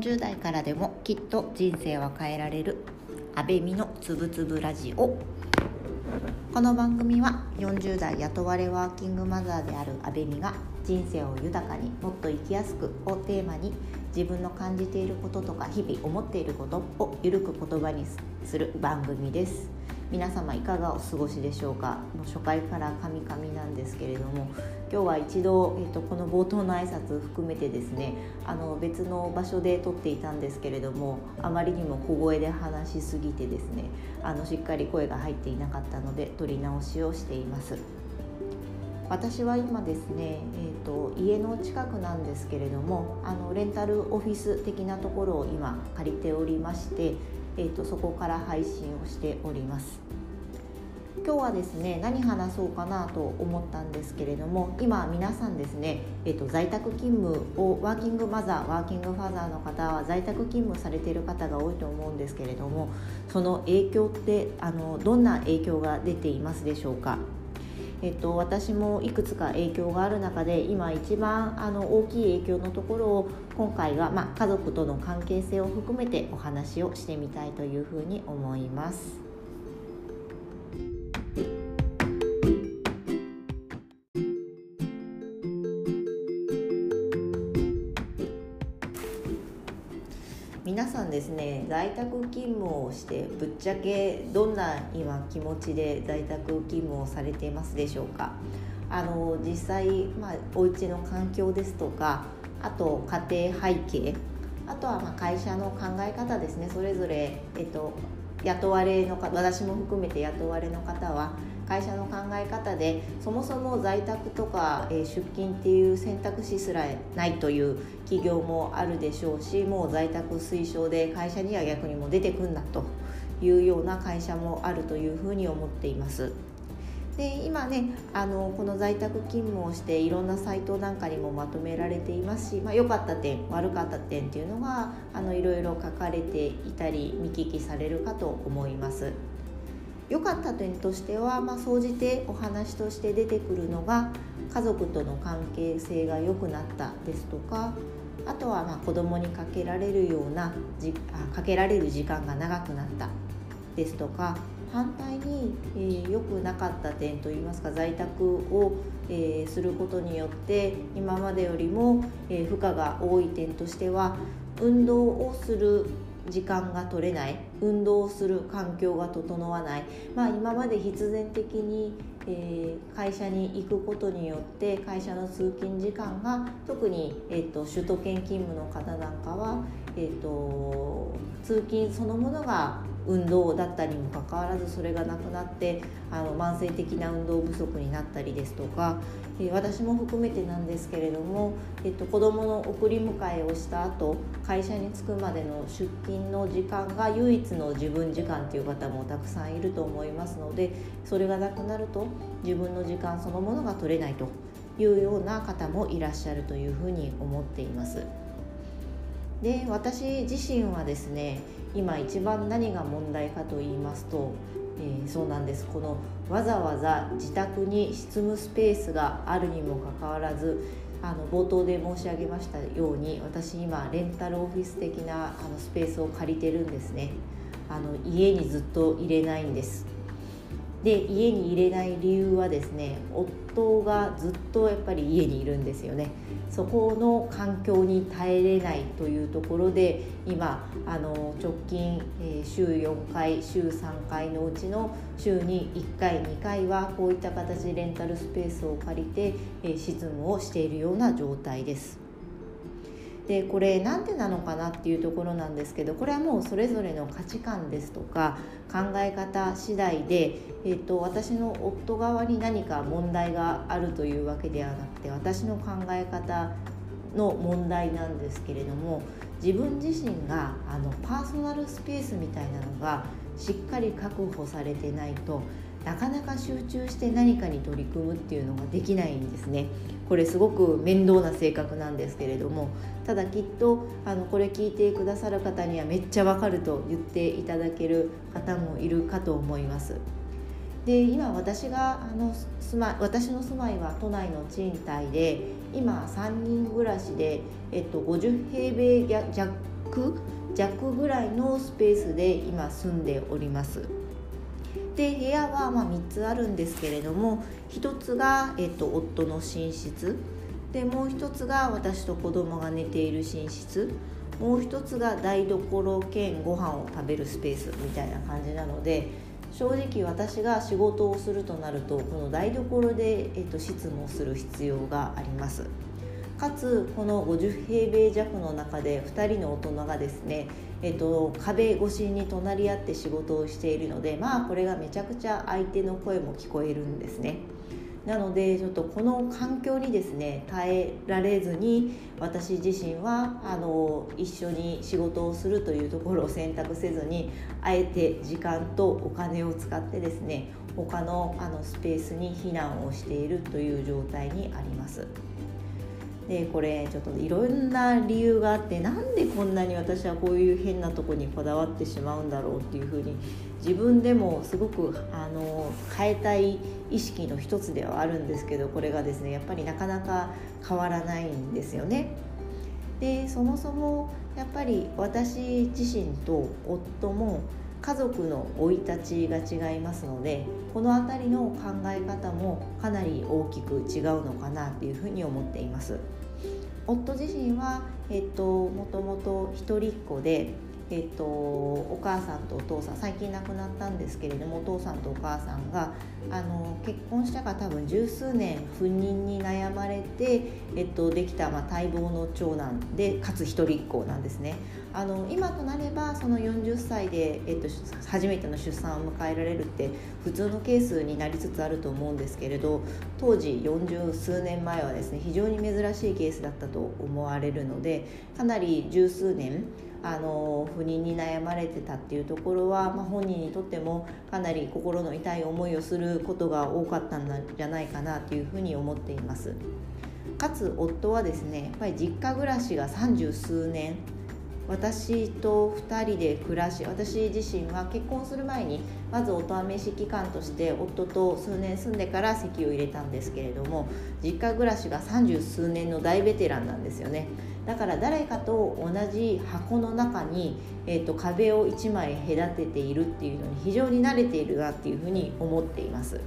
40代からでもきっと人生は変えられる。安倍美のつぶつぶラジオ。この番組は40代雇われワーキングマザーである安倍美が人生を豊かにもっと生きやすくをテーマに自分の感じていることとか日々思っていることをゆるく言葉にする番組です。皆様いかがお過ごしでしょうか？もう初回からカミカミなんですけれども今日は一度、えーと、この冒頭の挨拶含めてですねあの別の場所で撮っていたんですけれどもあまりにも小声で話しすぎてですねあのしっかり声が入っていなかったので撮り直しをしています。私は今ですね、えーと、家の近くなんですけれどもあのレンタルオフィス的なところを今借りておりましてえーと、そこから配信をしております。今日はですね何話そうかなと思ったんですけれども今皆さんですね、えーと、在宅勤務をワーキングマザーワーキングファザーの方は在宅勤務されている方が多いと思うんですけれどもその影響ってあのどんな影響が出ていますでしょうか？えっと、私もいくつか影響がある中で今一番あの大きい影響のところを今回は、まあ、家族との関係性を含めてお話をしてみたいというふうに思います。ですね在宅勤務をしてぶっちゃけどんな今気持ちで在宅勤務をされていますでしょうか？あの実際、まあ、お家の環境ですとかあと家庭背景あとはま会社の考え方ですねそれぞれ、えっと、雇われの私も含めて雇われの方は会社の考え方でそもそも在宅とか、え出勤っていう選択肢すらないという企業もあるでしょうしもう在宅推奨で会社には逆にも出てくんだというような会社もあるというふうに思っています。で今ねあのこの在宅勤務をしていろんなサイトなんかにもまとめられていますし、まあ、良かった点悪かった点っていうのがあのいろいろ書かれていたり見聞きされるかと思います。良かった点としては、まあ、総じてお話として出てくるのが家族との関係性が良くなったですとかあとはまあ子供にかけられるようなじあかけられる時間が長くなったですとか反対に良、えー、くなかった点といいますか在宅を、えー、することによって今までよりも、えー、負荷が多い点としては運動をする時間が取れない運動をする環境が整わない、まあ、今まで必然的に、えー、会社に行くことによって会社の通勤時間が特に、えーと、首都圏勤務の方なんかは、えーと通勤そのものが運動だったにもかかわらずそれがなくなってあの慢性的な運動不足になったりですとか、えー、私も含めてなんですけれども、えっと、子どもの送り迎えをした後会社に着くまでの出勤の時間が唯一の自分時間っていう方もたくさんいると思いますのでそれがなくなると自分の時間そのものが取れないというような方もいらっしゃるというふうに思っています。で私自身はですね今一番何が問題かと言いますと、えー、そうなんです。このわざわざ自宅に執務スペースがあるにもかかわらずあの冒頭で申し上げましたように私今レンタルオフィス的なあのスペースを借りてるんですね。あの家にずっと入れないんです。で家に入れない理由はですね夫がずっとやっぱり家にいるんですよねそこの環境に耐えれないというところで今あの直近、え、週4回週3回のうちの週に1回2回はこういった形でレンタルスペースを借りて、えー、執務をしているような状態です。でこれなんでなのかなっていうところなんですけどこれはもうそれぞれの価値観ですとか考え方次第で、えーと、私の夫側に何か問題があるというわけではなくて私の考え方の問題なんですけれども自分自身があのパーソナルスペースみたいなのがしっかり確保されてないとなかなか集中して何かに取り組むっていうのができないんですね。これすごく面倒な性格なんですけれども。ただきっとあのこれ聞いてくださる方にはめっちゃわかると言っていただける方もいるかと思います。で今私があの住ま私の住まいは都内の賃貸で今3人暮らしで、えっと、50平米弱ぐらいのスペースで今住んでおります。で部屋はま3つあるんですけれども1つが、えっと、夫の寝室。でもう1つが私と子供が寝ている寝室。もう1つが台所兼ご飯を食べるスペースみたいな感じなので正直私が仕事をするとなるとこの台所で、えっと、執務をする必要があります。かつこの50平米弱の中で2人の大人がですね、えっと、壁越しに隣り合って仕事をしているのでまあこれがめちゃくちゃ相手の声も聞こえるんですね。なのでちょっとこの環境にですね耐えられずに私自身はあの一緒に仕事をするというところを選択せずにあえて時間とお金を使ってですね他のあのスペースに避難をしているという状態にあります。でこれちょっといろんな理由があってなんでこんなに私はこういう変なとこにこだわってしまうんだろうっていうふうに自分でもすごくあの変えたい意識の一つではあるんですけどこれがですねやっぱりなかなか変わらないんですよね。でそもそもやっぱり私自身と夫も家族の生い立ちが違いますのでこの辺りの考え方もかなり大きく違うのかなっていうふうに思っています。夫自身は、えっと、もともと一人っ子でえっと、お母さんとお父さん最近亡くなったんですけれどもお父さんとお母さんがあの結婚したか多分十数年不妊に悩まれて、えっと、できた、まあ、待望の長男でかつ一人っ子なんですね。あの今となればその40歳で、えっと、初めての出産を迎えられるって普通のケースになりつつあると思うんですけれど当時40数年前はですね非常に珍しいケースだったと思われるのでかなり十数年あの不妊に悩まれてたっていうところは、まあ、本人にとってもかなり心の痛い思いをすることが多かったんじゃないかなというふうに思っています。かつ夫はですねやっぱり実家暮らしが三十数年。私と2人で暮らし私自身は結婚する前にまずお試し期間として夫と数年住んでから籍を入れたんですけれども実家暮らしが三十数年の大ベテランなんですよね。だから誰かと同じ箱の中に、えーと、壁を1枚隔てているっていうのに非常に慣れているなっていうふうに思っています。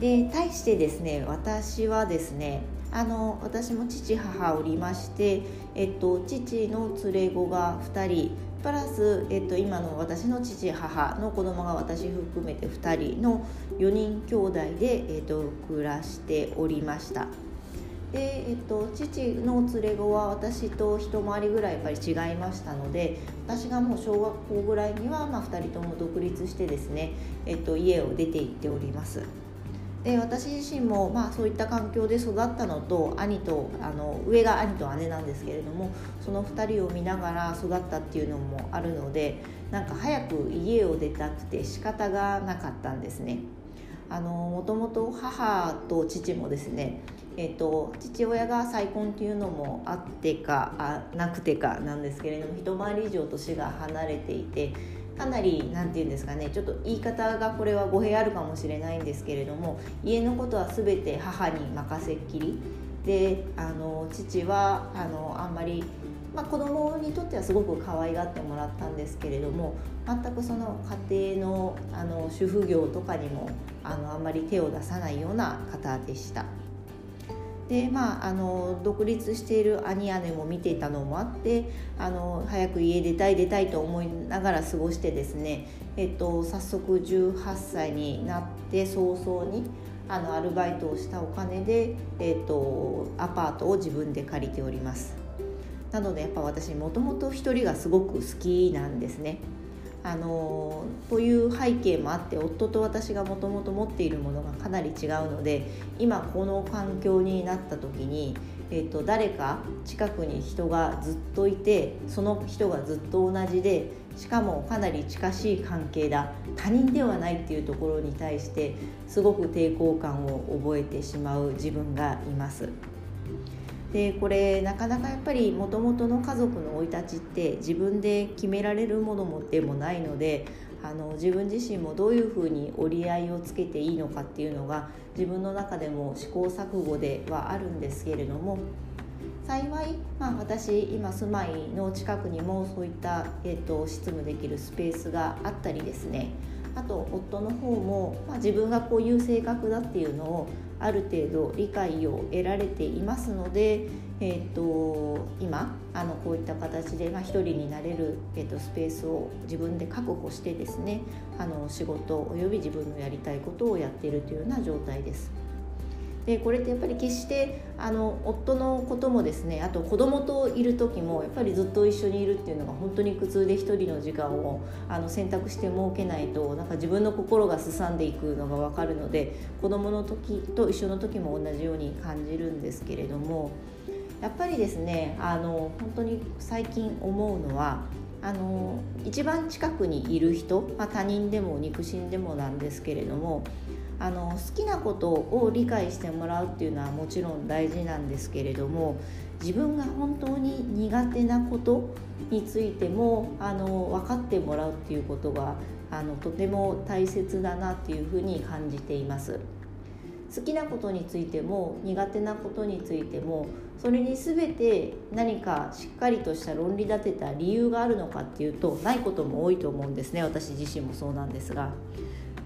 で対してですね私はですねあの私も父母おりまして、えっと、父の連れ子が2人プラス、えっと、今の私の父母の子供が私含めて2人の4人兄弟で、えっと、暮らしておりましたで、えっと、父の連れ子は私と一回りぐらいやっぱり違いましたので私がもう小学校ぐらいには、まあ、2人とも独立してですね、えっと、家を出て行っております。で私自身も、まあ、そういった環境で育ったのと兄とあの上が兄と姉なんですけれどもその2人を見ながら育ったっていうのもあるのでなんか早く家を出たくて仕方がなかったんですね。あのもともと母と父もですね、えーと、父親が再婚っていうのもあってかあなくてかなんですけれども一回り以上年が離れていてかなり何て言うんですかねちょっと言い方がこれは語弊あるかもしれないんですけれども家のことは全て母に任せっきりであの父はあのあんまりまあ、子供にとってはすごく可愛がってもらったんですけれども全くその家庭のあの主婦業とかにもあのあんまり手を出さないような方でした。でまあ、あの独立している兄姉も見ていたのもあってあの早く家出たい出たいと思いながら過ごしてですね、えっと、早速18歳になって早々にあのアルバイトをしたお金で、えっと、アパートを自分で借りております。なのでやっぱ私もともと一人がすごく好きなんですね。あのという背景もあって夫と私がもともと持っているものがかなり違うので今この環境になった時に、えーと、誰か近くに人がずっといてその人がずっと同じでしかもかなり近しい関係だ他人ではないっていうところに対してすごく抵抗感を覚えてしまう自分がいます。でこれなかなかやっぱりもともとの家族の生い立ちって自分で決められるものもでもないのであの自分自身もどういうふうに折り合いをつけていいのかっていうのが自分の中でも試行錯誤ではあるんですけれども幸い、まあ、私今住まいの近くにもそういった、えーと、執務できるスペースがあったりですねあと夫の方も、まあ、自分がこういう性格だっていうのをある程度理解を得られていますので、えーと、今あのこういった形で、まあ、人になれる、えーと、スペースを自分で確保してですねあの仕事および自分のやりたいことをやっているというような状態です。でこれってやっぱり決してあの夫のこともですねあと子供といる時もやっぱりずっと一緒にいるっていうのが本当に苦痛で一人の時間をあの選択して設けないとなんか自分の心がすさんでいくのが分かるので子供の時と一緒の時も同じように感じるんですけれどもやっぱりですねあの本当に最近思うのはあの一番近くにいる人、まあ、他人でも肉親でもなんですけれどもあの好きなことを理解してもらうっていうのはもちろん大事なんですけれども自分が本当に苦手なことについてもあの分かってもらうっていうことがあのとても大切だなっていうふうに感じています。好きなことについても苦手なことについてもそれに全て何かしっかりとした論理立てた理由があるのかっていうとないことも多いと思うんですね私自身もそうなんですが。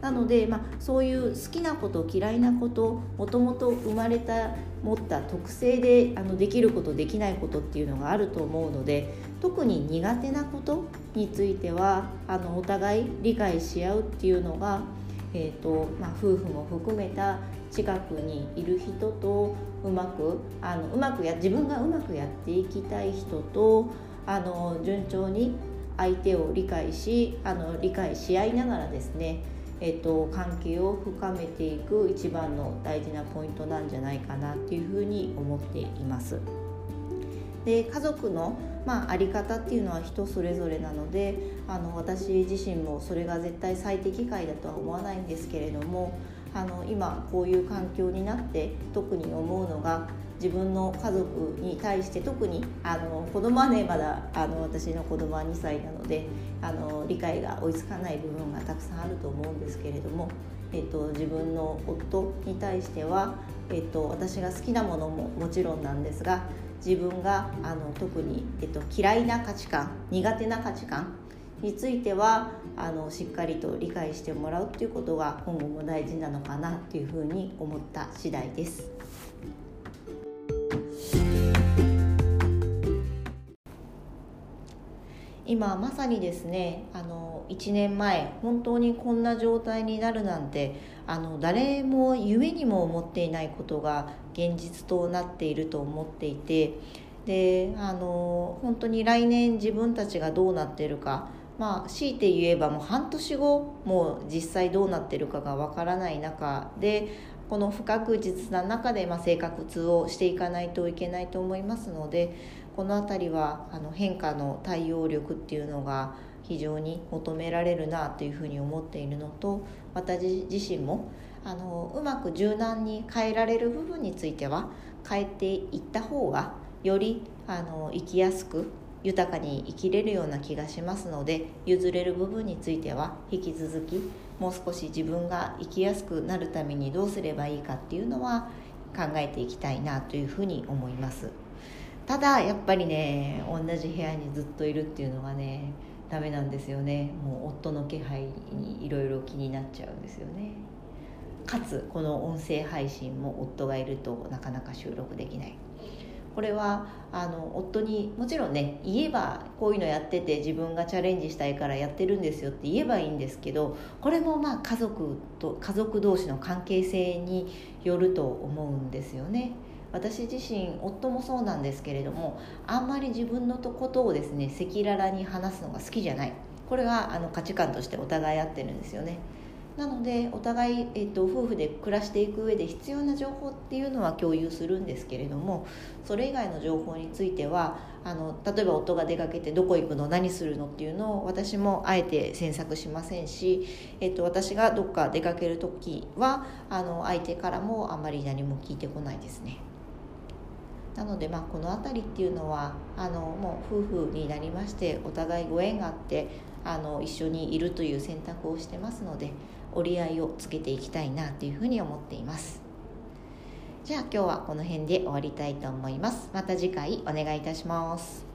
なので、まあ、そういう好きなこと嫌いなこともともと生まれた持った特性であのできることできないことっていうのがあると思うので特に苦手なことについてはあのお互い理解し合うっていうのが、えーとまあ、夫婦も含めた近くにいる人とうまくあのうまくや自分がうまくやっていきたい人とあの順調に相手を理解しあの理解し合いながらですねえっと、関係を深めていく一番の大事なポイントなんじゃないかなっていうふうに思っています。で家族の、まあ、あり方っていうのは人それぞれなのであの私自身もそれが絶対最適解だとは思わないんですけれどもあの今こういう環境になって特に思うのが自分の家族に対して特にあの子供はねまだあの私の子供は2歳なのであの理解が追いつかない部分がたくさんあると思うんですけれども、えっと、自分の夫に対しては、えっと、私が好きなものももちろんなんですが自分があの特に、えっと、嫌いな価値観苦手な価値観についてはあのしっかりと理解してもらうっていうことが今後も大事なのかなっていうふうに思った次第です。今まさにですねあの1年前本当にこんな状態になるなんてあの誰も夢にも思っていないことが現実となっていると思っていてであの本当に来年自分たちがどうなっているかまあ強いて言えばもう半年後もう実際どうなってるかがわからない中でこの不確実な中で、まあ、生活をしていかないといけないと思いますのでこの辺りはあの変化の対応力っていうのが非常に求められるなというふうに思っているのと私自身もあのうまく柔軟に変えられる部分については変えていった方がよりあの生きやすく豊かに生きれるような気がしますので譲れる部分については引き続きもう少し自分が生きやすくなるためにどうすればいいかっていうのは考えていきたいなというふうに思います。ただやっぱりね同じ部屋にずっといるっていうのがねダメなんですよね。もう夫の気配にいろいろ気になっちゃうんですよね。かつこの音声配信も夫がいるとなかなか収録できない。これはあの夫にもちろんね言えばこういうのやってて自分がチャレンジしたいからやってるんですよって言えばいいんですけどこれもまあ家族と家族同士の関係性によると思うんですよね。私自身夫もそうなんですけれどもあんまり自分のことをですね赤裸々に話すのが好きじゃないこれはあの価値観としてお互い合ってるんですよねなのでお互い、えーと、夫婦で暮らしていく上で必要な情報っていうのは共有するんですけれどもそれ以外の情報についてはあの例えば夫が出かけてどこ行くの何するのっていうのを私もあえて詮索しませんし、えーと、私がどっか出かける時はあの相手からもあんまり何も聞いてこないですね。なのでまあこの辺りっていうのはあのもう夫婦になりましてお互いご縁があってあの一緒にいるという選択をしてますので折り合いをつけていきたいなというふうに思っています。じゃあ今日はこの辺で終わりたいと思います。また次回お願いいたします。